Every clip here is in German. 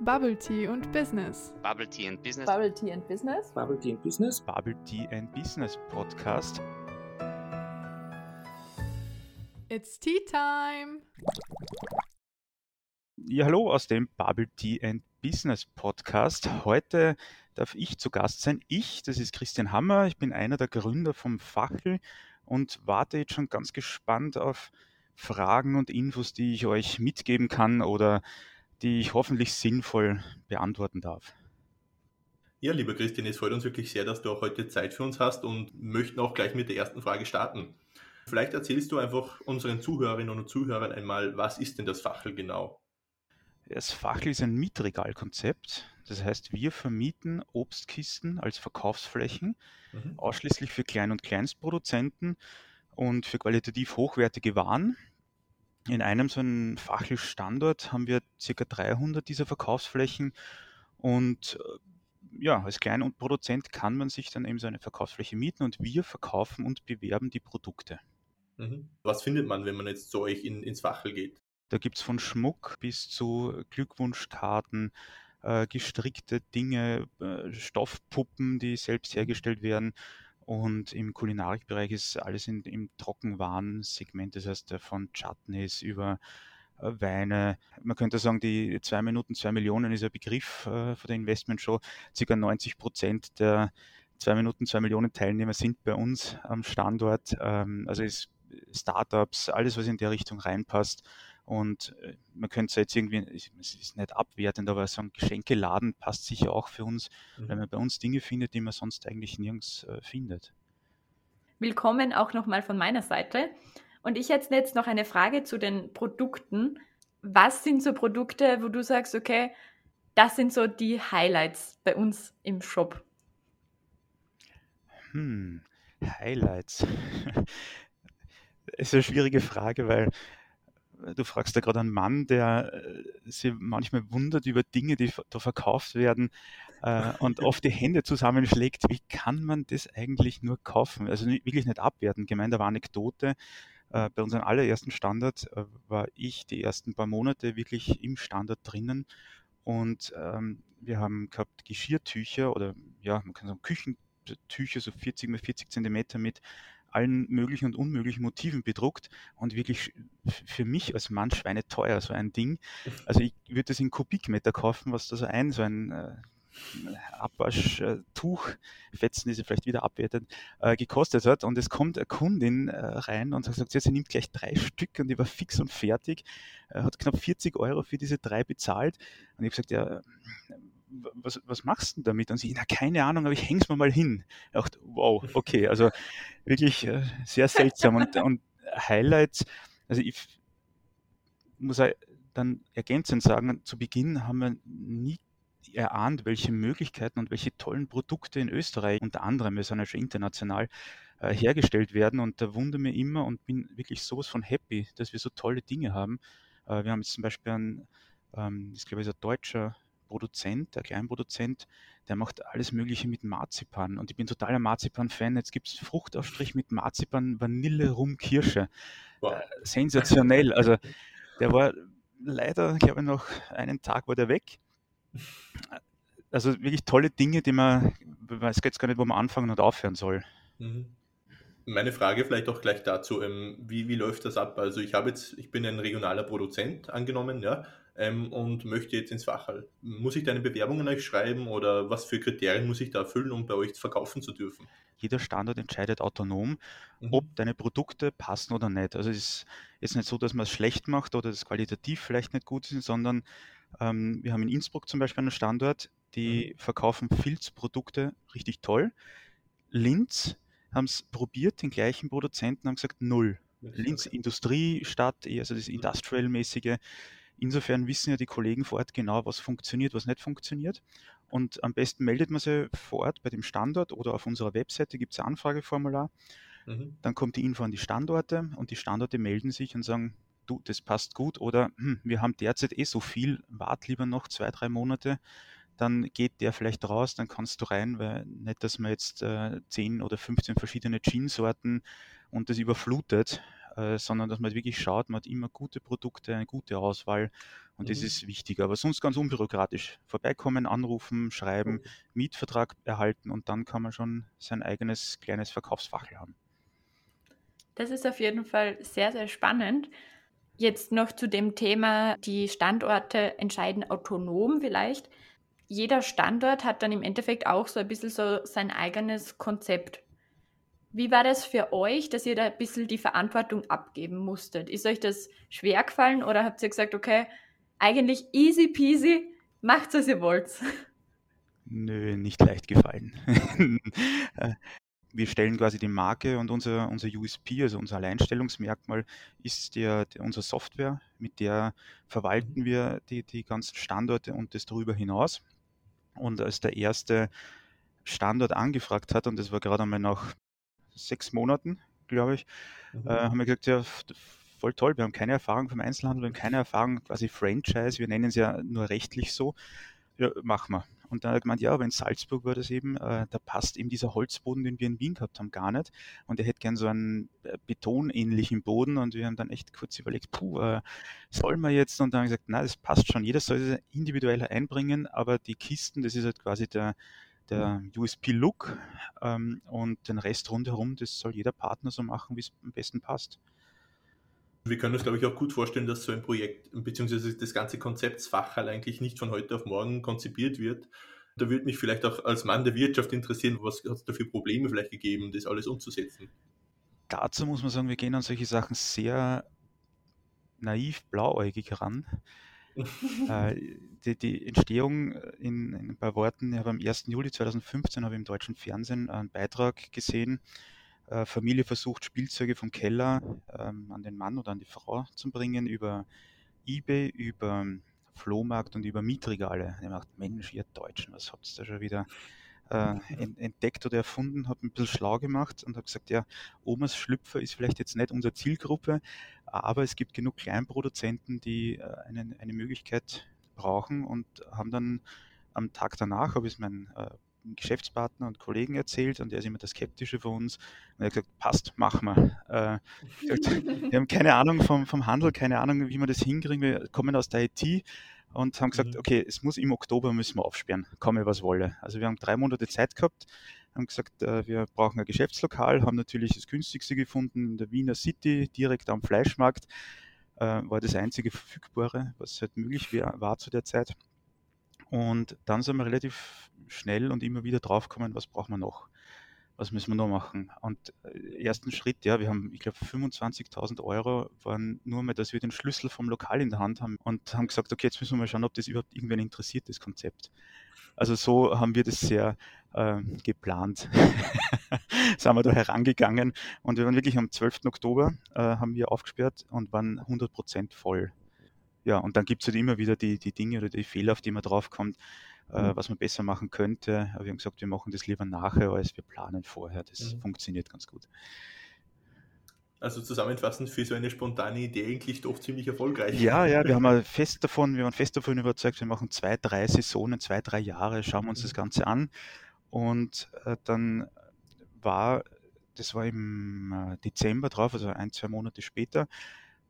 Bubble Tea und Business. Bubble Tea and Business. Bubble Tea and Business. Bubble Tea and Business. Bubble Tea and Business Podcast. It's Tea Time! Ja, hallo aus dem Bubble Tea and Business Podcast. Heute darf ich zu Gast sein. Ich, das ist Christian Hammer. Ich bin einer der Gründer vom Fackel und warte jetzt schon ganz gespannt auf Fragen und Infos, die ich euch mitgeben kann oder die ich hoffentlich sinnvoll beantworten darf. Ja, lieber Christian, es freut uns wirklich sehr, dass du auch heute Zeit für uns hast und möchten auch gleich mit der ersten Frage starten. Vielleicht erzählst du einfach unseren Zuhörerinnen und Zuhörern einmal, was ist denn das Fachl genau? Das Fachl ist ein Mietregalkonzept. Das heißt, wir vermieten Obstkisten als Verkaufsflächen, mhm. ausschließlich für Klein- und Kleinstproduzenten und für qualitativ hochwertige Waren. In einem so einem Fachelstandort haben wir ca. 300 dieser Verkaufsflächen und äh, ja, als Klein- und Produzent kann man sich dann eben so eine Verkaufsfläche mieten und wir verkaufen und bewerben die Produkte. Mhm. Was findet man, wenn man jetzt zu euch in, ins Fachel geht? Da gibt es von Schmuck bis zu Glückwunschkarten, äh, gestrickte Dinge, äh, Stoffpuppen, die selbst hergestellt werden und im Kulinarikbereich ist alles in, im Trockenwarensegment, das heißt äh, von Chutneys über äh, Weine. Man könnte sagen, die zwei Minuten, zwei Millionen ist ein Begriff äh, für der Investmentshow. Circa 90 Prozent der zwei Minuten, zwei Millionen Teilnehmer sind bei uns am Standort. Ähm, also ist Startups, alles, was in der Richtung reinpasst. Und äh, man könnte es jetzt irgendwie, es ist nicht abwertend, aber so ein Geschenkeladen passt sicher auch für uns, mhm. weil man bei uns Dinge findet, die man sonst eigentlich nirgends äh, findet. Willkommen auch nochmal von meiner Seite. Und ich hätte jetzt noch eine Frage zu den Produkten. Was sind so Produkte, wo du sagst, okay, das sind so die Highlights bei uns im Shop? Hm, Highlights. ist eine schwierige Frage, weil du fragst da gerade einen Mann, der äh, sich manchmal wundert über Dinge, die da verkauft werden äh, und oft die Hände zusammenschlägt. Wie kann man das eigentlich nur kaufen? Also nicht, wirklich nicht abwerten. Gemeint, da war Anekdote. Äh, bei unserem allerersten Standard äh, war ich die ersten paar Monate wirklich im Standard drinnen und ähm, wir haben gehabt Geschirrtücher oder ja, man kann sagen Küchentücher, so 40 mal 40 Zentimeter mit allen möglichen und unmöglichen Motiven bedruckt und wirklich für mich als Mann schweineteuer, so ein Ding. Also ich würde das in Kubikmeter kaufen, was da so ein, so ein äh, Abwaschtuch, Fetzen, die sie vielleicht wieder abwertet, äh, gekostet hat. Und es kommt eine Kundin äh, rein und sagt, sie nimmt gleich drei Stück und die war fix und fertig, äh, hat knapp 40 Euro für diese drei bezahlt. Und ich habe gesagt, ja, was, was machst du damit? Und sie, na, keine Ahnung, aber ich häng's mir mal hin. Ich dachte, wow, okay, also wirklich äh, sehr seltsam. Und, und Highlights, also ich muss dann ergänzend sagen, zu Beginn haben wir nie erahnt, welche Möglichkeiten und welche tollen Produkte in Österreich, unter anderem, wir sind ja schon international, äh, hergestellt werden. Und da wundere mir immer und bin wirklich sowas von happy, dass wir so tolle Dinge haben. Äh, wir haben jetzt zum Beispiel einen, ähm, das glaube ich ist ein deutscher Produzent, der Kleinproduzent, der macht alles Mögliche mit Marzipan. Und ich bin totaler Marzipan-Fan. Jetzt gibt es Fruchtaufstrich mit Marzipan, Vanille, Rum, Kirsche. Wow. Äh, sensationell. Also der war leider, glaube ich, noch einen Tag war der weg. Also wirklich tolle Dinge, die man, ich weiß jetzt gar nicht, wo man anfangen und aufhören soll. Mhm. Meine Frage vielleicht auch gleich dazu, ähm, wie, wie läuft das ab? Also ich habe jetzt, ich bin ein regionaler Produzent angenommen, ja, ähm, und möchte jetzt ins Fachhall. Muss ich da eine Bewerbung an euch schreiben oder was für Kriterien muss ich da erfüllen, um bei euch verkaufen zu dürfen? Jeder Standort entscheidet autonom, mhm. ob deine Produkte passen oder nicht. Also es ist jetzt nicht so, dass man es schlecht macht oder das qualitativ vielleicht nicht gut ist, sondern ähm, wir haben in Innsbruck zum Beispiel einen Standort, die mhm. verkaufen Filzprodukte richtig toll. Linz haben es probiert, den gleichen Produzenten haben gesagt, null. Linz Industriestadt, also das mhm. Industrial-mäßige, Insofern wissen ja die Kollegen vor Ort genau, was funktioniert, was nicht funktioniert. Und am besten meldet man sich vor Ort bei dem Standort oder auf unserer Webseite gibt es ein Anfrageformular. Mhm. Dann kommt die Info an die Standorte und die Standorte melden sich und sagen, du, das passt gut oder hm, wir haben derzeit eh so viel, wart lieber noch zwei, drei Monate, dann geht der vielleicht raus, dann kannst du rein, weil nicht, dass man jetzt äh, 10 oder 15 verschiedene Jeansorten und das überflutet. Äh, sondern dass man wirklich schaut, man hat immer gute Produkte, eine gute Auswahl und mhm. das ist wichtig. Aber sonst ganz unbürokratisch. Vorbeikommen, anrufen, schreiben. Mietvertrag erhalten und dann kann man schon sein eigenes kleines Verkaufsfach haben. Das ist auf jeden Fall sehr, sehr spannend. Jetzt noch zu dem Thema, die Standorte entscheiden autonom vielleicht. Jeder Standort hat dann im Endeffekt auch so ein bisschen so sein eigenes Konzept. Wie war das für euch, dass ihr da ein bisschen die Verantwortung abgeben musstet? Ist euch das schwer gefallen oder habt ihr gesagt, okay, eigentlich easy peasy, macht was ihr wollt? Nö, nicht leicht gefallen. Wir stellen quasi die Marke und unser, unser USP, also unser Alleinstellungsmerkmal, ist der, der unsere Software. Mit der verwalten mhm. wir die, die ganzen Standorte und das darüber hinaus. Und als der erste Standort angefragt hat, und das war gerade einmal nach sechs Monaten, glaube ich, mhm. äh, haben wir gesagt, ja, voll toll, wir haben keine Erfahrung vom Einzelhandel, wir haben keine Erfahrung quasi Franchise, wir nennen es ja nur rechtlich so. Ja, machen wir. Und dann hat er gemeint, ja, aber in Salzburg war das eben, äh, da passt eben dieser Holzboden, den wir in Wien gehabt haben, gar nicht. Und er hätte gern so einen äh, betonähnlichen Boden und wir haben dann echt kurz überlegt, puh, äh, soll man jetzt? Und dann haben wir gesagt, nein, das passt schon, jeder soll es individuell einbringen, aber die Kisten, das ist halt quasi der, der USP-Look ähm, und den Rest rundherum, das soll jeder Partner so machen, wie es am besten passt. Wir können uns, glaube ich, auch gut vorstellen, dass so ein Projekt, beziehungsweise das ganze Konzeptsfachhall eigentlich nicht von heute auf morgen konzipiert wird. Da würde mich vielleicht auch als Mann der Wirtschaft interessieren, was hat es da für Probleme vielleicht gegeben, das alles umzusetzen? Dazu muss man sagen, wir gehen an solche Sachen sehr naiv blauäugig ran. äh, die, die, Entstehung in, in, ein paar Worten, ich habe am 1. Juli 2015 habe ich im deutschen Fernsehen einen Beitrag gesehen, äh, Familie versucht, Spielzeuge vom Keller ähm, an den Mann oder an die Frau zu bringen über eBay, über Flohmarkt und über Mietregale. Ich dachte, Mensch, ihr Deutschen, was habt ihr da schon wieder äh, entdeckt oder erfunden, habe ein bisschen schlau gemacht und habe gesagt, ja, Omas Schlüpfer ist vielleicht jetzt nicht unsere Zielgruppe, aber es gibt genug Kleinproduzenten, die äh, eine, eine Möglichkeit brauchen und haben dann am Tag danach, habe ich meinen äh, Geschäftspartner und Kollegen erzählt und der ist immer der Skeptische von uns. Und er hat gesagt, passt, machen wir. Äh, wir haben keine Ahnung vom, vom Handel, keine Ahnung, wie wir das hinkriegen. Wir kommen aus der IT und haben gesagt, mhm. okay, es muss im Oktober müssen wir aufsperren, komme was wolle. Also wir haben drei Monate Zeit gehabt, haben gesagt, äh, wir brauchen ein Geschäftslokal, haben natürlich das günstigste gefunden in der Wiener City, direkt am Fleischmarkt. Äh, war das einzige verfügbare, was halt möglich war zu der Zeit. Und dann sind wir relativ schnell und immer wieder draufgekommen, was brauchen wir noch? Was müssen wir noch machen? Und äh, ersten Schritt, ja, wir haben, ich glaube, 25.000 Euro waren nur mal, dass wir den Schlüssel vom Lokal in der Hand haben und haben gesagt, okay, jetzt müssen wir mal schauen, ob das überhaupt irgendwen interessiert, das Konzept. Also so haben wir das sehr äh, geplant. sind wir da herangegangen und wir waren wirklich am 12. Oktober, äh, haben wir aufgesperrt und waren 100% voll ja, und dann gibt es halt immer wieder die, die Dinge oder die Fehler, auf die man draufkommt, mhm. was man besser machen könnte. Aber wir haben gesagt, wir machen das lieber nachher, als wir planen vorher. Das mhm. funktioniert ganz gut. Also zusammenfassend für so eine spontane Idee eigentlich doch ziemlich erfolgreich. Ja, ja, wir haben fest davon, wir waren fest davon überzeugt, wir machen zwei, drei Saisonen, zwei, drei Jahre, schauen wir uns das mhm. Ganze an. Und äh, dann war, das war im äh, Dezember drauf, also ein, zwei Monate später,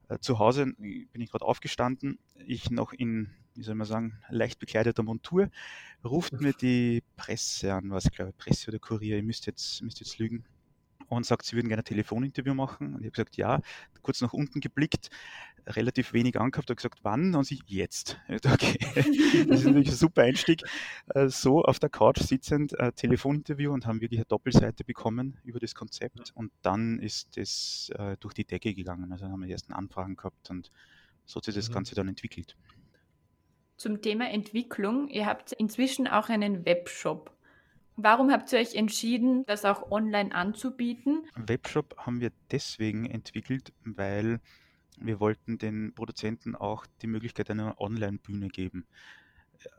äh, zu Hause bin ich gerade aufgestanden, ich noch in, wie soll man sagen, leicht bekleideter Montur, ruft mir die Presse an, was ich glaube, Presse oder Kurier, ihr müsst jetzt, müsst jetzt lügen, und sagt, sie würden gerne ein Telefoninterview machen. Und ich habe gesagt, ja, kurz nach unten geblickt, relativ wenig angehabt, habe gesagt, wann? Und sie, jetzt. Okay, das ist natürlich ein super Einstieg. Äh, so auf der Couch sitzend, äh, Telefoninterview und haben wirklich eine Doppelseite bekommen über das Konzept. Und dann ist das äh, durch die Decke gegangen. Also haben wir die ersten Anfragen gehabt und so hat sich das mhm. Ganze dann entwickelt. Zum Thema Entwicklung, ihr habt inzwischen auch einen Webshop. Warum habt ihr euch entschieden, das auch online anzubieten? Webshop haben wir deswegen entwickelt, weil wir wollten den Produzenten auch die Möglichkeit einer Online-Bühne geben.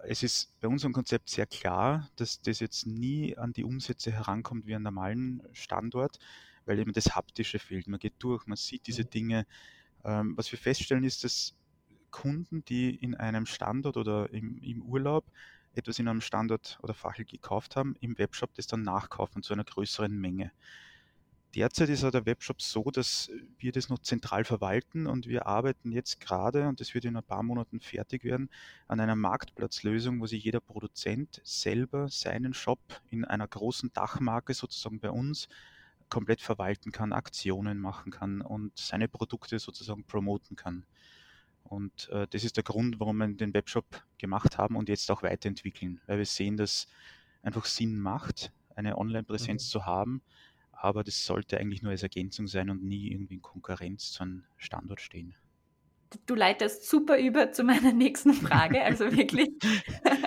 Es ist bei unserem Konzept sehr klar, dass das jetzt nie an die Umsätze herankommt wie an normalen Standort, weil eben das Haptische fehlt. Man geht durch, man sieht diese mhm. Dinge. Ähm, was wir feststellen ist, dass Kunden, die in einem Standort oder im, im Urlaub etwas in einem Standort oder Fachel gekauft haben, im Webshop das dann nachkaufen zu einer größeren Menge. derzeit ist der Webshop so, dass wir das noch zentral verwalten und wir arbeiten jetzt gerade, und das wird in ein paar Monaten fertig werden, an einer Marktplatzlösung, wo sich jeder Produzent selber seinen Shop in einer großen Dachmarke sozusagen bei uns komplett verwalten kann, Aktionen machen kann und seine Produkte sozusagen promoten kann. Und äh, das ist der Grund, warum wir den Webshop gemacht haben und jetzt auch weiterentwickeln, weil wir sehen, dass einfach Sinn macht, eine Online-Präsenz mhm. zu haben, aber das sollte eigentlich nur als Ergänzung sein und nie irgendwie in Konkurrenz zu einem Standort stehen. Du leitest super über zu meiner nächsten Frage, also wirklich,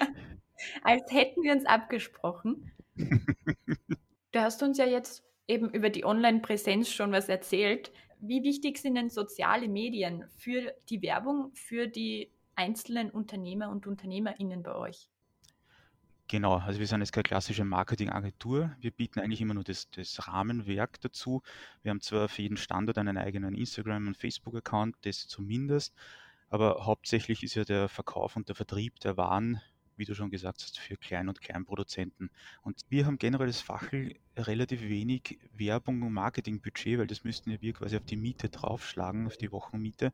als hätten wir uns abgesprochen. Du hast uns ja jetzt eben über die Online-Präsenz schon was erzählt. Wie wichtig sind denn soziale Medien für die Werbung, für die einzelnen Unternehmer und Unternehmerinnen bei euch? Genau, also wir sind jetzt keine klassische Marketingagentur. Wir bieten eigentlich immer nur das, das Rahmenwerk dazu. Wir haben zwar für jeden Standort einen eigenen Instagram- und Facebook-Account, das zumindest, aber hauptsächlich ist ja der Verkauf und der Vertrieb der Waren, wie du schon gesagt hast, für Klein- und Kleinproduzenten. Und wir haben generell das Fachel relativ wenig Werbung und Marketingbudget, weil das müssten wir quasi auf die Miete draufschlagen, auf die Wochenmiete,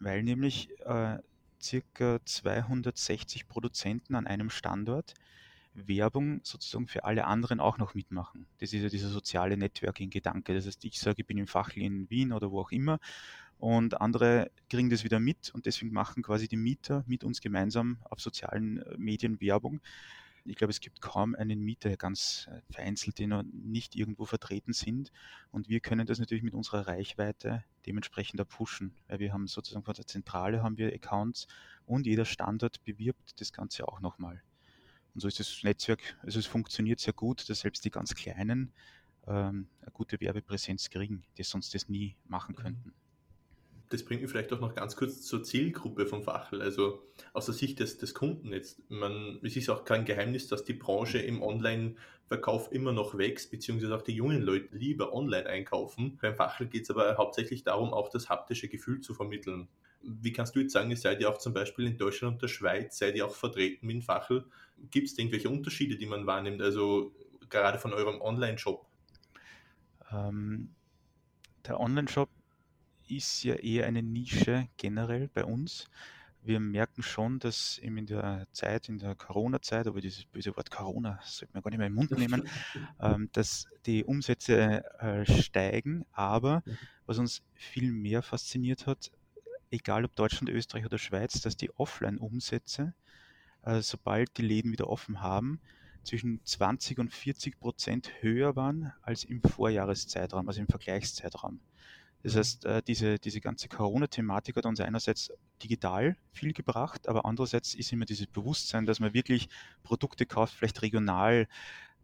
weil nämlich äh, circa 260 Produzenten an einem Standort Werbung sozusagen für alle anderen auch noch mitmachen. Das ist ja dieser soziale Networking-Gedanke. Das heißt, ich sage, ich bin im Fach in Wien oder wo auch immer und andere kriegen das wieder mit und deswegen machen quasi die Mieter mit uns gemeinsam auf sozialen äh, Medien Werbung. Ich glaube, es gibt kaum einen Mieter, ganz äh, vereinzelt, die noch nicht irgendwo vertreten sind. Und wir können das natürlich mit unserer Reichweite dementsprechend auch pushen, weil wir haben sozusagen von der Zentrale haben wir Accounts und jeder Standort bewirbt das Ganze auch nochmal. Und so ist das Netzwerk, also es funktioniert sehr gut, dass selbst die ganz Kleinen ähm, eine gute Werbepräsenz kriegen, die sonst das nie machen mhm. könnten. Das bringt mich vielleicht auch noch ganz kurz zur Zielgruppe vom Fachel. Also aus der Sicht des, des Kunden jetzt. Man, es ist auch kein Geheimnis, dass die Branche im Online-Verkauf immer noch wächst, beziehungsweise auch die jungen Leute lieber online einkaufen. Beim Fachel geht es aber hauptsächlich darum, auch das haptische Gefühl zu vermitteln. Wie kannst du jetzt sagen, ihr seid ja auch zum Beispiel in Deutschland und der Schweiz, seid ihr auch vertreten mit Fachel? Gibt es irgendwelche Unterschiede, die man wahrnimmt, also gerade von eurem Online-Shop? Ähm, der Online-Shop ist ja eher eine Nische generell bei uns. Wir merken schon, dass eben in der Zeit, in der Corona-Zeit, aber dieses böse Wort Corona sollte man gar nicht mehr im Mund nehmen, ähm, dass die Umsätze äh, steigen. Aber was uns viel mehr fasziniert hat, egal ob Deutschland, Österreich oder Schweiz, dass die Offline-Umsätze, äh, sobald die Läden wieder offen haben, zwischen 20 und 40 Prozent höher waren als im Vorjahreszeitraum, also im Vergleichszeitraum. Das heißt, äh, diese, diese ganze Corona-Thematik hat uns einerseits digital viel gebracht, aber andererseits ist immer dieses Bewusstsein, dass man wirklich Produkte kauft, vielleicht regional,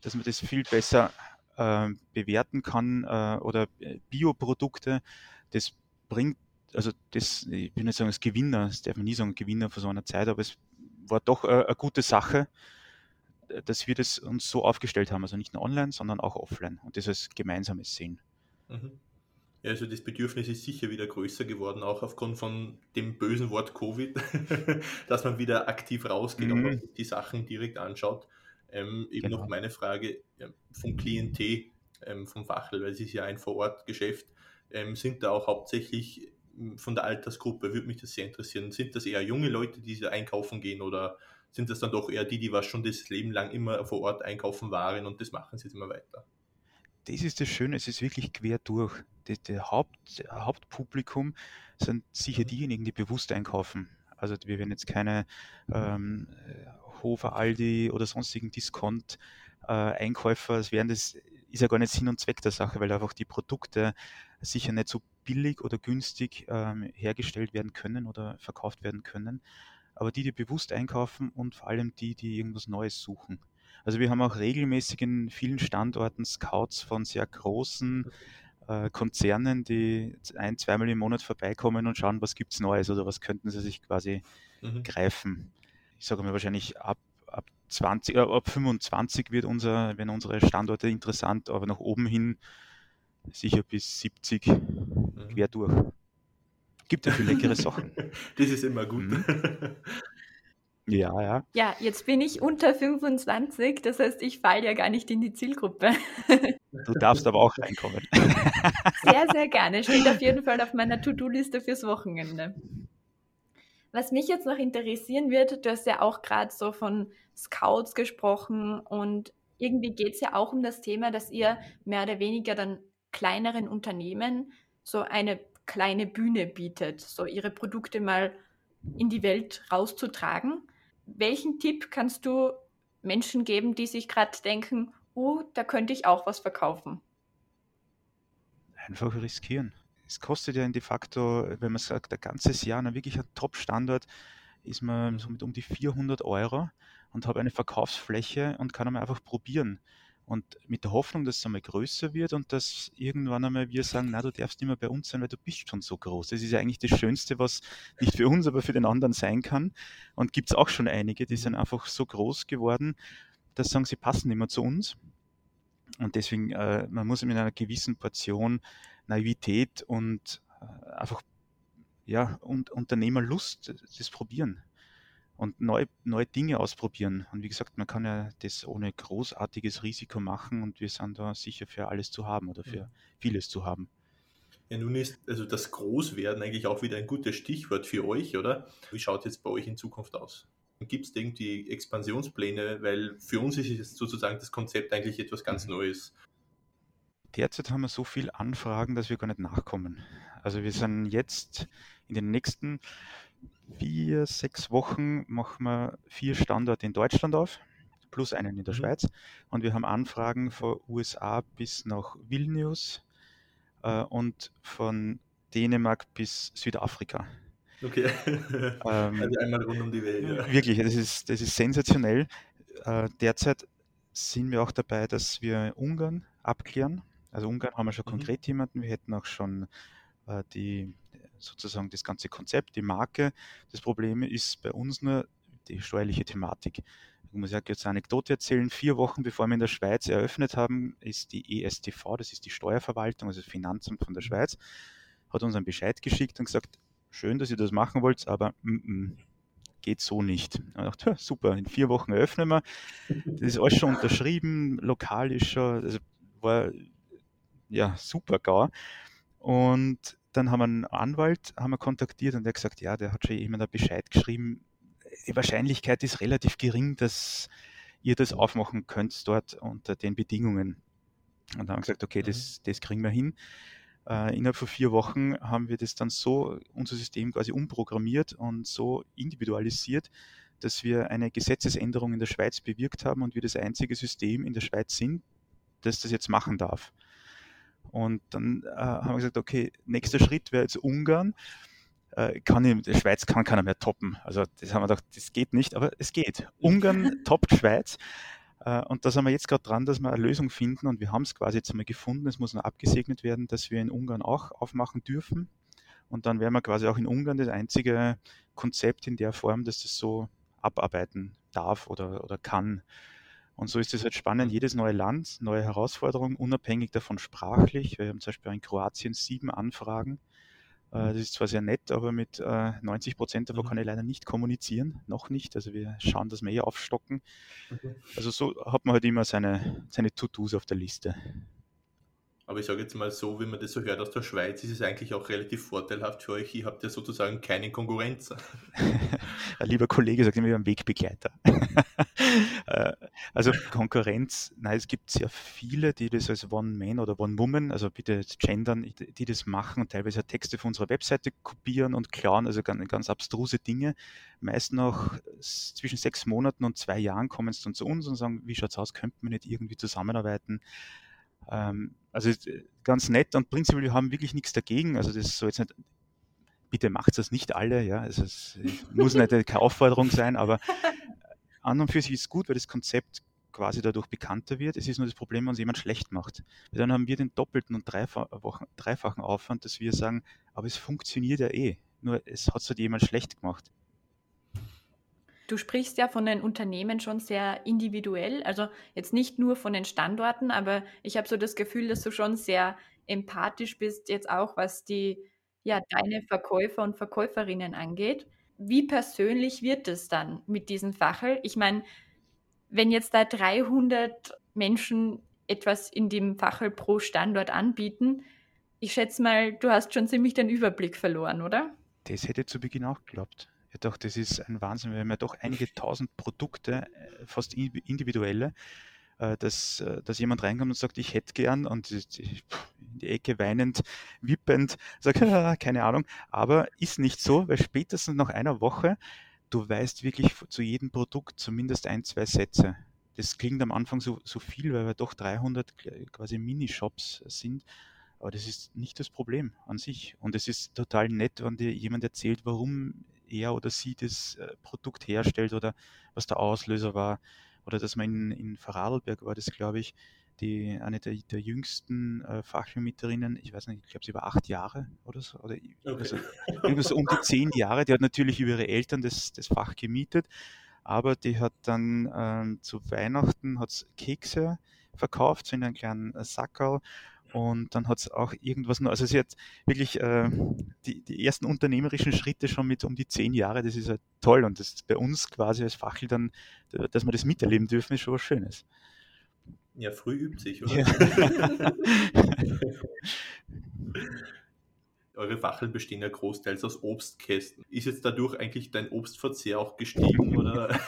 dass man das viel besser äh, bewerten kann äh, oder äh, Bioprodukte, das bringt also das, ich will nicht sagen als Gewinner, das darf man nie sagen, Gewinner von so einer Zeit, aber es war doch eine, eine gute Sache, dass wir das uns so aufgestellt haben, also nicht nur online, sondern auch offline und das als gemeinsames sehen. Mhm. Also das Bedürfnis ist sicher wieder größer geworden, auch aufgrund von dem bösen Wort Covid, dass man wieder aktiv rausgeht mhm. und die Sachen direkt anschaut. Ähm, eben genau. noch meine Frage vom Klientel, ähm, vom Fachel, weil es ist ja ein Vorortgeschäft, ähm, sind da auch hauptsächlich von der Altersgruppe würde mich das sehr interessieren. Sind das eher junge Leute, die einkaufen gehen oder sind das dann doch eher die, die was schon das Leben lang immer vor Ort einkaufen waren und das machen sie jetzt immer weiter? Das ist das Schöne, es ist wirklich quer durch. Das, der Haupt, Hauptpublikum sind sicher mhm. diejenigen, die bewusst einkaufen. Also wir werden jetzt keine ähm, Hofer, Aldi oder sonstigen Discount-Einkäufer, äh, das wären das ist ja gar nicht Sinn und Zweck der Sache, weil einfach die Produkte sicher nicht so billig oder günstig ähm, hergestellt werden können oder verkauft werden können. Aber die, die bewusst einkaufen und vor allem die, die irgendwas Neues suchen. Also wir haben auch regelmäßig in vielen Standorten Scouts von sehr großen äh, Konzernen, die ein, zweimal im Monat vorbeikommen und schauen, was gibt es Neues oder was könnten sie sich quasi mhm. greifen. Ich sage mal wahrscheinlich ab, ab 20, äh, ab 25 wird unser, werden unsere Standorte interessant, aber nach oben hin sicher bis 70 mhm. quer durch. Gibt ja viele leckere Sachen. Das ist immer gut. Mhm. Ja, ja. Ja, jetzt bin ich unter 25, das heißt, ich falle ja gar nicht in die Zielgruppe. Du darfst aber auch reinkommen. Sehr, sehr gerne. Steht auf jeden Fall auf meiner To-Do-Liste fürs Wochenende. Was mich jetzt noch interessieren wird, du hast ja auch gerade so von Scouts gesprochen und irgendwie geht es ja auch um das Thema, dass ihr mehr oder weniger dann kleineren Unternehmen so eine kleine Bühne bietet, so ihre Produkte mal in die Welt rauszutragen. Welchen Tipp kannst du Menschen geben, die sich gerade denken, oh, da könnte ich auch was verkaufen? Einfach riskieren. Es kostet ja de facto, wenn man sagt, ein ganzes Jahr, ein wirklich ein Top-Standort, ist man so mit um die 400 Euro und habe eine Verkaufsfläche und kann einmal einfach probieren. Und mit der Hoffnung, dass es einmal größer wird und dass irgendwann einmal wir sagen, na, du darfst nicht mehr bei uns sein, weil du bist schon so groß. Das ist ja eigentlich das Schönste, was nicht für uns, aber für den anderen sein kann. Und gibt es auch schon einige, die sind einfach so groß geworden, dass sagen, sie passen nicht mehr zu uns. Und deswegen, äh, man muss mit einer gewissen Portion Naivität und äh, einfach ja, und Unternehmerlust das probieren und neu, neue Dinge ausprobieren. Und wie gesagt, man kann ja das ohne großartiges Risiko machen und wir sind da sicher für alles zu haben oder für vieles zu haben. Ja, nun ist also das Großwerden eigentlich auch wieder ein gutes Stichwort für euch, oder? Wie schaut jetzt bei euch in Zukunft aus? Gibt es irgendwie Expansionspläne? Weil für uns ist es sozusagen das Konzept eigentlich etwas ganz mhm. Neues. Derzeit haben wir so viele Anfragen, dass wir gar nicht nachkommen. Also wir sind jetzt in den nächsten vier, sechs Wochen machen wir vier Standorte in Deutschland auf, plus einen in der mhm. Schweiz. Und wir haben Anfragen von USA bis nach Vilnius äh, und von Dänemark bis Südafrika. Okay. ähm, also einmal rund um die Welt. Ja. Wirklich, das ist, das ist sensationell. Äh, derzeit sind wir auch dabei, dass wir Ungarn abklären. Also Ungarn haben wir schon mhm. konkret jemanden. Wir hätten auch schon äh, die sozusagen das ganze Konzept, die Marke. Das Problem ist bei uns nur die steuerliche Thematik. Ich muss ja jetzt eine Anekdote erzählen. Vier Wochen bevor wir in der Schweiz eröffnet haben, ist die ESTV, das ist die Steuerverwaltung, also das Finanzamt von der Schweiz, hat uns einen Bescheid geschickt und gesagt, schön, dass ihr das machen wollt, aber mm, mm, geht so nicht. Und ich dachte, super, in vier Wochen eröffnen wir. Das ist alles schon unterschrieben, lokal ist schon, also war ja super gar. Und dann haben wir einen Anwalt haben wir kontaktiert und der hat gesagt, ja, der hat schon jemand einen Bescheid geschrieben. Die Wahrscheinlichkeit ist relativ gering, dass ihr das aufmachen könnt dort unter den Bedingungen. Und dann haben wir gesagt, okay, das, mhm. das kriegen wir hin. Äh, innerhalb von vier Wochen haben wir das dann so, unser System quasi umprogrammiert und so individualisiert, dass wir eine Gesetzesänderung in der Schweiz bewirkt haben und wir das einzige System in der Schweiz sind, das das jetzt machen darf. Und dann äh, haben wir gesagt, okay, nächster Schritt wäre jetzt Ungarn. Äh, kann ich, die Schweiz kann keiner mehr toppen. Also das haben wir gedacht, das geht nicht, aber es geht. Ungarn toppt Schweiz. Äh, und da sind wir jetzt gerade dran, dass wir eine Lösung finden und wir haben es quasi jetzt einmal gefunden. Es muss noch abgesegnet werden, dass wir in Ungarn auch aufmachen dürfen. Und dann wären wir quasi auch in Ungarn das einzige Konzept in der Form, dass das so abarbeiten darf oder, oder kann. Und so ist es halt spannend, jedes neue Land, neue Herausforderungen, unabhängig davon sprachlich. Wir haben zum Beispiel in Kroatien sieben Anfragen. Äh, das ist zwar sehr nett, aber mit 90 äh, Prozent davon mhm. kann ich leider nicht kommunizieren, noch nicht. Also wir schauen, dass wir eher aufstocken. Also so hat man halt immer seine, seine To-Dos auf der Liste. Aber ich sage jetzt mal so, wie man das so hört aus der Schweiz, ist es eigentlich auch relativ vorteilhaft für euch. Ihr habt ja sozusagen keine Konkurrenz. Lieber Kollege sagt immer, wir haben Wegbegleiter. Äh, also Konkurrenz, nein, es gibt sehr viele, die das als One-Man oder One-Woman, also bitte gendern, die das machen und teilweise Texte von unserer Webseite kopieren und klauen, also ganz, ganz abstruse Dinge. Meist nach zwischen sechs Monaten und zwei Jahren kommen sie dann zu uns und sagen, wie schaut es aus, könnten wir nicht irgendwie zusammenarbeiten? Ähm, also ganz nett und prinzipiell wir haben wirklich nichts dagegen. Also das soll jetzt nicht, bitte macht das nicht alle, ja. Also es muss nicht keine Aufforderung sein, aber an und für sich ist es gut, weil das Konzept quasi dadurch bekannter wird. Es ist nur das Problem, wenn es jemand schlecht macht. Weil dann haben wir den doppelten und dreifachen Aufwand, dass wir sagen, aber es funktioniert ja eh. Nur es hat halt jemand schlecht gemacht. Du sprichst ja von den Unternehmen schon sehr individuell, also jetzt nicht nur von den Standorten, aber ich habe so das Gefühl, dass du schon sehr empathisch bist, jetzt auch was die, ja, deine Verkäufer und Verkäuferinnen angeht. wie persönlich wird es dann mit diesem Fachel? Ich meine, wenn jetzt da 300 Menschen etwas in dem Fachel pro Standort anbieten, ich schätze mal, du hast schon ziemlich den Überblick verloren, oder? Das hätte zu Beginn auch geglaubt. Ich dachte, das ist ein Wahnsinn. Wir haben ja doch einige tausend Produkte, äh, fast individuelle, äh, dass, äh, dass jemand reinkommt und sagt, ich hätte gern und in die Ecke weinend, wippend, sagt, keine Ahnung, aber ist nicht so, weil spätestens nach einer Woche, du weißt wirklich zu jedem Produkt zumindest ein, zwei Sätze. Das klingt am Anfang so, so viel, weil wir doch 300 quasi Minishops sind aber das ist nicht das Problem an sich. Und es ist total nett, wenn dir jemand erzählt, warum er oder sie das äh, Produkt herstellt oder was der Auslöser war. Oder dass man in, in Vorarlberg war das, glaube ich, die, eine der, der jüngsten äh, Fachmieterinnen, ich weiß nicht, ich glaube, sie war acht Jahre oder so, oder okay. also, irgendwas um die zehn Jahre, die hat natürlich über ihre Eltern das, das Fach gemietet, aber die hat dann ähm, zu Weihnachten hat's Kekse verkauft, so in einem kleinen Sackerl und dann hat es auch irgendwas also sie hat wirklich äh, die, die ersten unternehmerischen Schritte schon mit um die zehn Jahre, das ist halt toll. Und das bei uns quasi als Fachel dann, dass wir das miterleben dürfen, ist schon was Schönes. Ja, früh übt sich, oder? Ja. Eure Fachel bestehen ja großteils aus Obstkästen. Ist jetzt dadurch eigentlich dein Obstverzehr auch gestiegen, oder?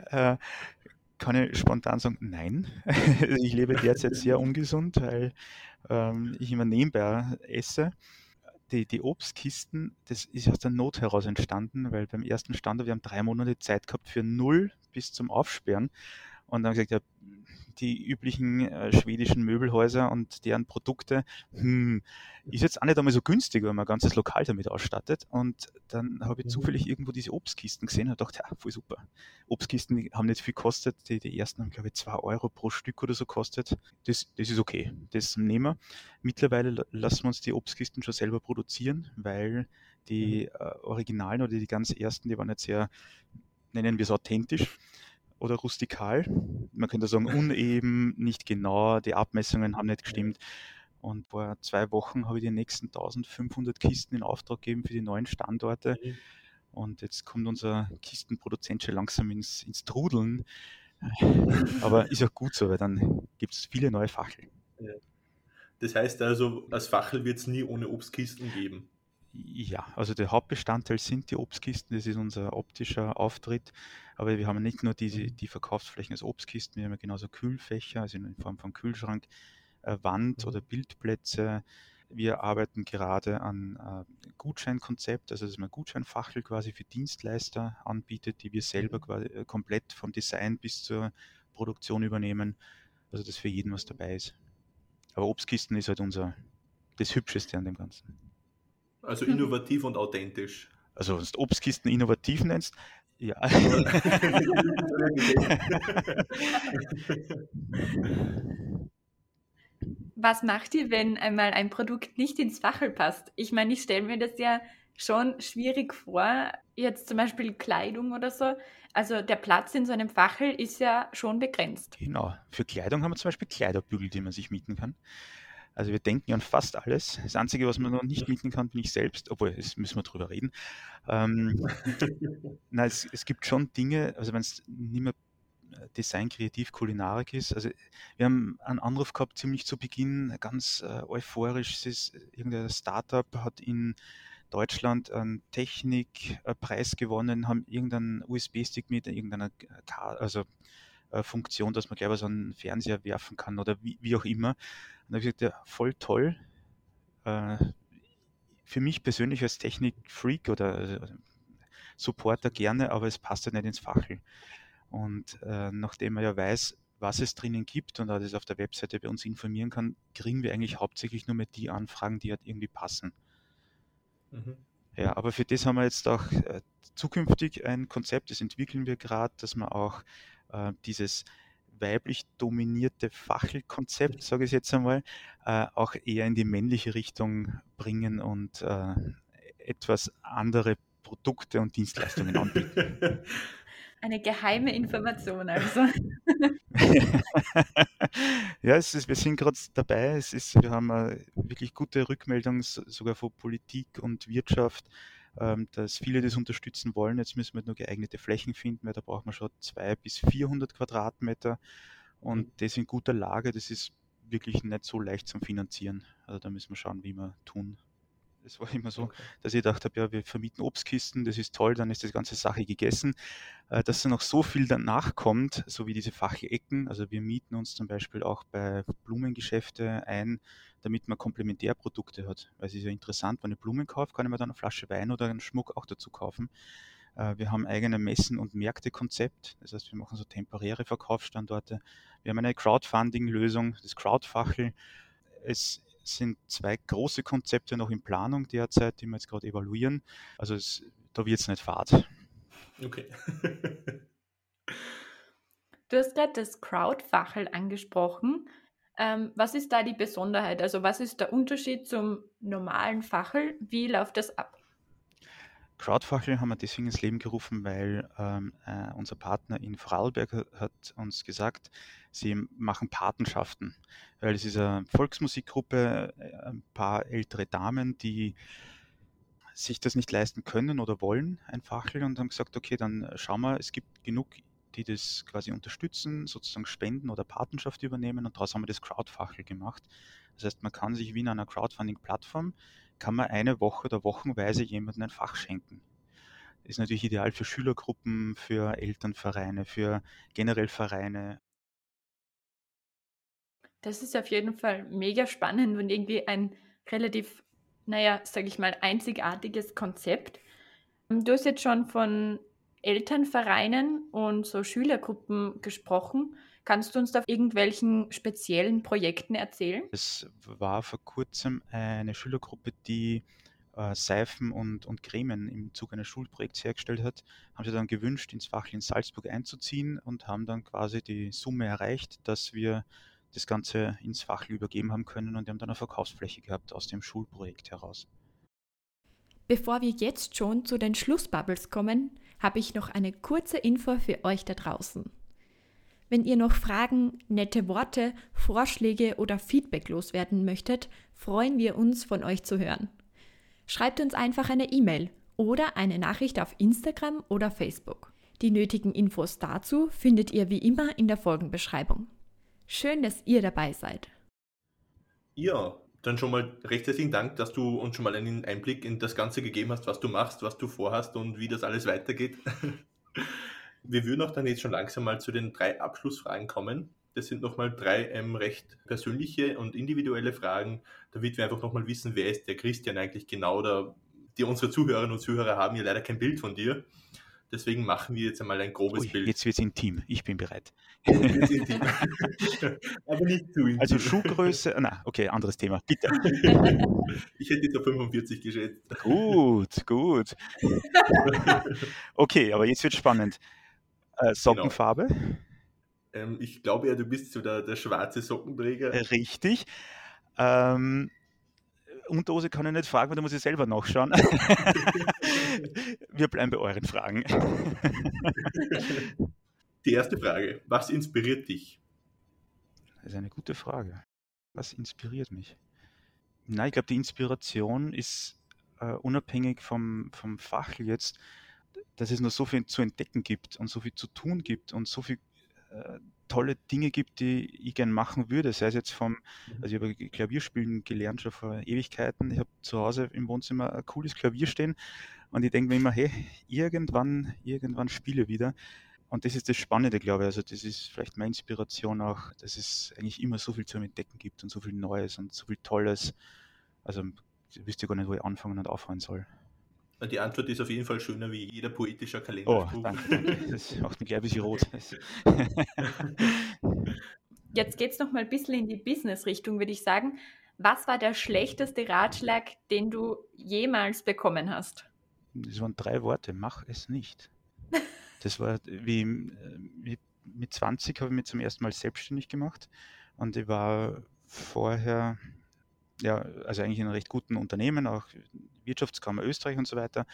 äh, kann ich spontan sagen, nein. ich lebe derzeit sehr ungesund, weil ähm, ich immer nebenbei esse. Die, die, Obstkisten, das ist aus der Not heraus entstanden, weil beim ersten Standort, wir haben drei Monate Zeit gehabt für null bis zum Aufsperren. Und dann gesagt, ja, die üblichen äh, schwedischen Möbelhäuser und deren Produkte, hm, ist jetzt auch nicht einmal so günstig, wenn man ein ganzes Lokal damit ausstattet. Und dann habe ich zufällig irgendwo diese Obstkisten gesehen und dachte, ja, voll super. Obstkisten haben nicht viel gekostet. Die, die ersten haben, glaube ich, zwei Euro pro Stück oder so kostet. Das, das ist okay. Das nehmen wir. Mittlerweile lassen wir uns die Obstkisten schon selber produzieren, weil die mhm. äh, Originalen oder die ganz ersten, die waren jetzt sehr, nennen wir es authentisch oder rustikal. Man könnte sagen, uneben, nicht genau, die Abmessungen haben nicht gestimmt. Und vor zwei Wochen habe ich die nächsten 1500 Kisten in Auftrag gegeben für die neuen Standorte. Mhm. Und jetzt kommt unser Kistenproduzent schon langsam ins, ins Trudeln. Aber ist auch gut so, weil dann gibt es viele neue Facheln. Das heißt also, als Fachel wird es nie ohne Obstkisten geben. Ja, also der Hauptbestandteil sind die Obstkisten, das ist unser optischer Auftritt. Aber wir haben nicht nur diese, mhm. die Verkaufsflächen als Obstkisten, wir haben genauso Kühlfächer, also in Form von Kühlschrank, äh, Wand- mhm. oder Bildplätze. Wir arbeiten gerade an äh, Gutscheinkonzept, also dass man Gutscheinfachel quasi für Dienstleister anbietet, die wir selber mhm. quasi äh, komplett vom Design bis zur Produktion übernehmen. Also dass für jeden was dabei ist. Aber Obstkisten ist halt unser das Hübscheste an dem Ganzen. Also innovativ und authentisch. Also wenn du Obstkisten innovativ nennst, ja. Was macht ihr, wenn einmal ein Produkt nicht ins Fachel passt? Ich meine, ich stelle mir das ja schon schwierig vor, jetzt zum Beispiel Kleidung oder so. Also der Platz in so einem Fachel ist ja schon begrenzt. Genau. Für Kleidung haben wir zum Beispiel Kleiderbügel, die man sich mieten kann. Also wir denken an fast alles. Das Einzige, was man noch nicht mieten kann, bin ich selbst, obwohl, das müssen wir drüber reden. Ähm, na, es, es, gibt schon Dinge, also wenn es nicht mehr äh, Design, Kreativ, Kulinarik ist. Also wir haben einen Anruf gehabt, ziemlich zu Beginn, ganz äh, euphorisch. Es ist, irgendein Startup hat in Deutschland einen Technikpreis gewonnen, haben irgendeinen USB-Stick mit irgendeiner also, äh, Funktion, dass man gleich was an den Fernseher werfen kann oder wie, wie auch immer. Und da habe ich gesagt, ja, voll toll. Äh, für mich persönlich als Technik-Freak oder äh, Supporter gerne, aber es passt halt nicht ins Fachel. Und äh, nachdem man ja weiß, was es drinnen gibt und das auf der Webseite bei uns informieren kann, kriegen wir eigentlich hauptsächlich nur mehr die Anfragen, die halt irgendwie passen. Mhm. Ja, aber für das haben wir jetzt auch äh, zukünftig ein Konzept, das entwickeln wir gerade, dass man auch äh, dieses weiblich dominierte Fachelkonzept, sage ich jetzt einmal, äh, auch eher in die männliche Richtung bringen und äh, etwas andere Produkte und Dienstleistungen anbieten. Eine geheime Information also. ja, es ist, wir sind gerade dabei. Es ist, wir haben eine wirklich gute Rückmeldung sogar von Politik und Wirtschaft, dass viele das unterstützen wollen. Jetzt müssen wir nur geeignete Flächen finden, weil da braucht man schon 200 bis 400 Quadratmeter und mhm. das in guter Lage, das ist wirklich nicht so leicht zum Finanzieren. Also da müssen wir schauen, wie wir tun. Es war immer so, okay. dass ich gedacht habe, ja, wir vermieten Obstkisten, das ist toll, dann ist die ganze Sache gegessen. Äh, dass da noch so viel danach kommt, so wie diese Fachelecken. Also wir mieten uns zum Beispiel auch bei Blumengeschäfte ein, damit man Komplementärprodukte hat. Weil es ist ja interessant, wenn ich Blumen kaufe, kann ich mir dann eine Flasche Wein oder einen Schmuck auch dazu kaufen. Äh, wir haben eigene Messen- und Märkte-Konzept. Das heißt, wir machen so temporäre Verkaufsstandorte. Wir haben eine Crowdfunding-Lösung, das Crowdfachel. Es sind zwei große Konzepte noch in Planung derzeit, die wir jetzt gerade evaluieren. Also es, da wird es nicht fad. Okay. du hast gerade das Crowdfachel angesprochen. Ähm, was ist da die Besonderheit? Also was ist der Unterschied zum normalen Fachel? Wie läuft das ab? Crowdfachel haben wir deswegen ins Leben gerufen, weil ähm, äh, unser Partner in Vorarlberg hat uns gesagt, sie machen Patenschaften. Weil es ist eine Volksmusikgruppe, äh, ein paar ältere Damen, die sich das nicht leisten können oder wollen, ein Fachel, und haben gesagt, okay, dann schauen wir, es gibt genug, die das quasi unterstützen, sozusagen spenden oder Patenschaft übernehmen, und daraus haben wir das Crowdfachel gemacht. Das heißt, man kann sich wie in einer Crowdfunding-Plattform kann man eine Woche oder wochenweise jemandem ein Fach schenken. Ist natürlich ideal für Schülergruppen, für Elternvereine, für generell Vereine. Das ist auf jeden Fall mega spannend und irgendwie ein relativ, naja, sage ich mal, einzigartiges Konzept. Du hast jetzt schon von Elternvereinen und so Schülergruppen gesprochen. Kannst du uns da irgendwelchen speziellen Projekten erzählen? Es war vor kurzem eine Schülergruppe, die äh, Seifen und, und Cremen im Zuge eines Schulprojekts hergestellt hat, haben sie dann gewünscht, ins Fach in Salzburg einzuziehen und haben dann quasi die Summe erreicht, dass wir das Ganze ins Fach übergeben haben können und die haben dann eine Verkaufsfläche gehabt aus dem Schulprojekt heraus. Bevor wir jetzt schon zu den Schlussbubbles kommen, habe ich noch eine kurze Info für euch da draußen. Wenn ihr noch Fragen, nette Worte, Vorschläge oder Feedback loswerden möchtet, freuen wir uns, von euch zu hören. Schreibt uns einfach eine E-Mail oder eine Nachricht auf Instagram oder Facebook. Die nötigen Infos dazu findet ihr wie immer in der Folgenbeschreibung. Schön, dass ihr dabei seid. Ja, dann schon mal recht herzlichen Dank, dass du uns schon mal einen Einblick in das Ganze gegeben hast, was du machst, was du vorhast und wie das alles weitergeht. Wir würden auch dann jetzt schon langsam mal zu den drei Abschlussfragen kommen. Das sind nochmal drei ähm, recht persönliche und individuelle Fragen, damit wir einfach nochmal wissen, wer ist der Christian eigentlich genau. Oder die unsere Zuhörerinnen und Zuhörer haben ja leider kein Bild von dir. Deswegen machen wir jetzt einmal ein grobes Ui, Bild. Jetzt wird es intim. Ich bin bereit. intim. Aber nicht zu intim. Also Schuhgröße, na, okay, anderes Thema. Bitte. Ich hätte jetzt auf 45 geschätzt. Gut, gut. Okay, aber jetzt wird spannend. Äh, genau. Sockenfarbe? Genau. Ähm, ich glaube ja, du bist so der, der schwarze Sockenträger. Äh, richtig. Ähm, Unterhose kann ich nicht fragen, weil da muss ich selber nachschauen. Wir bleiben bei euren Fragen. Die erste Frage. Was inspiriert dich? Das ist eine gute Frage. Was inspiriert mich? Na, ich glaube, die Inspiration ist uh, unabhängig vom, vom Fach jetzt dass es noch so viel zu entdecken gibt und so viel zu tun gibt und so viel äh, tolle Dinge gibt, die ich gern machen würde. Sei es jetzt vom, mhm. also ich habe Klavierspielen gelernt schon vor Ewigkeiten. Ich habe zu Hause im Wohnzimmer ein cooles Klavier stehen und ich denke mir immer, hey, irgendwann, irgendwann spiele wieder. Und das ist das Spannende, glaube ich. Also das ist vielleicht meine Inspiration auch, dass es eigentlich immer so viel zu entdecken gibt und so viel Neues und so viel Tolles. Also ich wüsste gar nicht, wo ich anfangen und aufhören soll. Die Antwort ist auf jeden Fall schöner wie jeder poetische Kalender. Oh, danke, danke. Das macht mich gleich ein bisschen rot. Jetzt geht es noch mal ein bisschen in die Business-Richtung, würde ich sagen. Was war der schlechteste Ratschlag, den du jemals bekommen hast? Das waren drei Worte. Mach es nicht. Das war wie, wie mit 20 habe ich mich zum ersten Mal selbstständig gemacht und ich war vorher ja, also eigentlich in einem recht guten Unternehmen, auch Wirtschaftskammer Österreich und so weiter.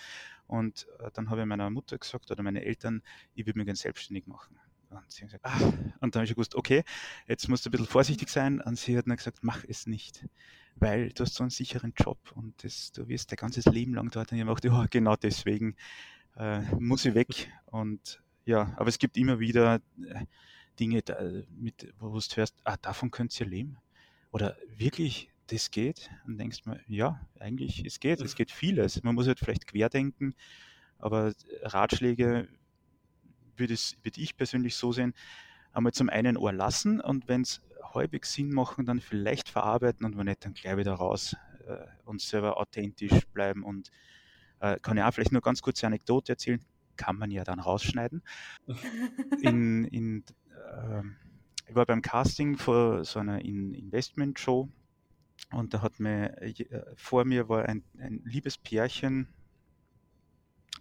Und äh, dann habe ich meiner Mutter gesagt oder meine Eltern, ich würde mich gerne selbstständig machen. Und sie gesagt, ah. und dann habe ich gewusst, okay, jetzt musst du ein bisschen vorsichtig sein. Und sie hat dann gesagt, mach es nicht, weil du hast so einen sicheren Job und das, du wirst dein ganzes Leben lang dort. Und ich habe gedacht, ja, genau deswegen äh, muss ich weg. Und ja, aber es gibt immer wieder äh, Dinge, da, mit, wo du hörst, ah, davon könnt ihr leben. Oder wirklich, das geht. Und denkst mir, ja, eigentlich, es geht, es geht vieles. Man muss halt vielleicht querdenken, aber Ratschläge würde, es, würde ich persönlich so sehen, einmal zum einen Ohr lassen und wenn es häufig Sinn machen, dann vielleicht verarbeiten und wenn nicht, dann gleich wieder raus äh, und selber authentisch bleiben und äh, kann ich auch vielleicht nur ganz kurze Anekdote erzählen, kann man ja dann rausschneiden. In, in, äh, ich war beim Casting vor so einer Investment-Show und da hat mir äh, vor mir war ein, ein liebes Pärchen,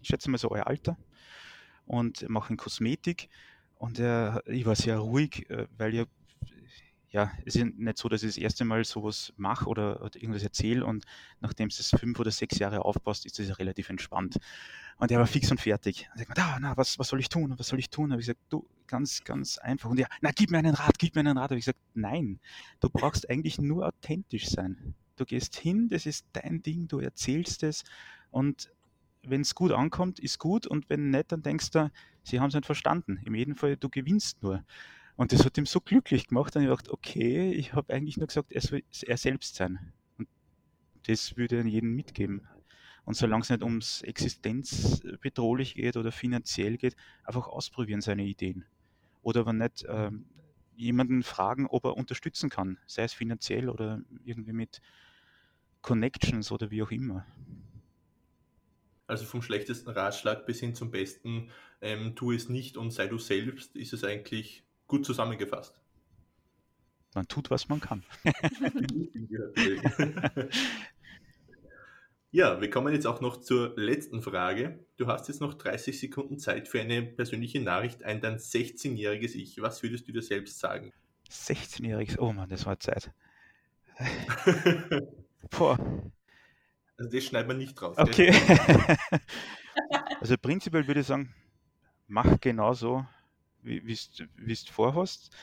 ich schätze mal so euer Alter, und machen Kosmetik. Und äh, ich war sehr ruhig, äh, weil ich ja, es ist nicht so, dass ich das erste Mal sowas mache oder, oder irgendwas erzähle und nachdem es fünf oder sechs Jahre aufpasst, ist das ja relativ entspannt. Und er war fix und fertig. Und ich ah, na, was, was soll ich tun? Was soll ich tun? Habe ich gesagt, du, ganz, ganz einfach. Und ja, na, gib mir einen Rat, gib mir einen Rat. Habe ich gesagt, nein, du brauchst eigentlich nur authentisch sein. Du gehst hin, das ist dein Ding, du erzählst es und wenn es gut ankommt, ist gut und wenn nicht, dann denkst du, sie haben es nicht verstanden. Im jeden Fall, du gewinnst nur. Und das hat ihm so glücklich gemacht, und ich dachte, okay, ich habe eigentlich nur gesagt, er soll er selbst sein. Und das würde ich jedem mitgeben. Und solange es nicht ums existenzbedrohlich geht oder finanziell geht, einfach ausprobieren seine Ideen. Oder wenn nicht, ähm, jemanden fragen, ob er unterstützen kann, sei es finanziell oder irgendwie mit Connections oder wie auch immer. Also vom schlechtesten Ratschlag bis hin zum besten, ähm, tu es nicht und sei du selbst, ist es eigentlich gut zusammengefasst. Man tut, was man kann. ja, wir kommen jetzt auch noch zur letzten Frage. Du hast jetzt noch 30 Sekunden Zeit für eine persönliche Nachricht an dein 16-jähriges Ich. Was würdest du dir selbst sagen? 16-jähriges, oh Mann, das war Zeit. Boah. Also das schneidet man nicht drauf. Okay. also prinzipiell würde ich sagen, mach genauso, wie du vorhast.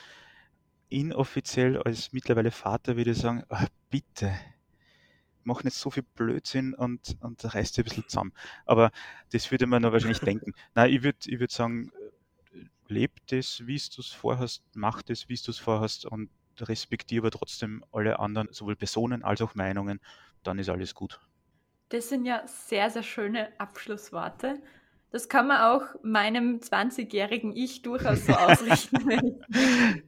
Inoffiziell als mittlerweile Vater würde ich sagen, oh, bitte, mach nicht so viel Blödsinn und, und reiß dir ein bisschen zusammen. Aber das würde man noch wahrscheinlich denken. Nein, ich würde ich würd sagen, leb das, wie du es vorhast, mach das, wie du es vorhast und respektiere trotzdem alle anderen, sowohl Personen als auch Meinungen, dann ist alles gut. Das sind ja sehr, sehr schöne Abschlussworte. Das kann man auch meinem 20-jährigen Ich durchaus so ausrichten.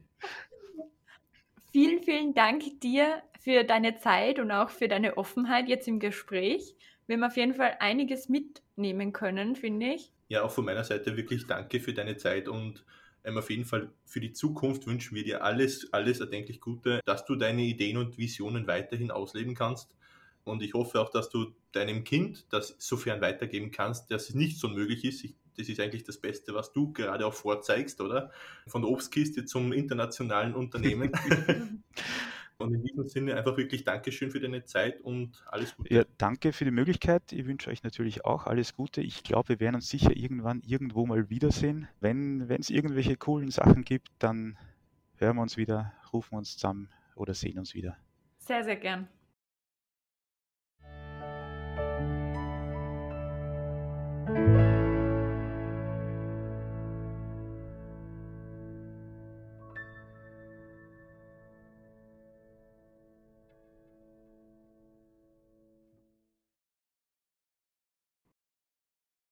vielen, vielen Dank dir für deine Zeit und auch für deine Offenheit jetzt im Gespräch. Wir haben auf jeden Fall einiges mitnehmen können, finde ich. Ja, auch von meiner Seite wirklich danke für deine Zeit und ähm, auf jeden Fall für die Zukunft wünschen wir dir alles, alles erdenklich Gute, dass du deine Ideen und Visionen weiterhin ausleben kannst und ich hoffe auch, dass du deinem Kind das sofern weitergeben kannst, dass es nicht so möglich ist. Ich, das ist eigentlich das Beste, was du gerade auch vorzeigst, oder? Von der Obstkiste zum internationalen Unternehmen. und in diesem Sinne einfach wirklich Dankeschön für deine Zeit und alles Gute. Ja, danke für die Möglichkeit. Ich wünsche euch natürlich auch alles Gute. Ich glaube, wir werden uns sicher irgendwann irgendwo mal wiedersehen. Wenn es irgendwelche coolen Sachen gibt, dann hören wir uns wieder, rufen uns zusammen oder sehen uns wieder. Sehr, sehr gern.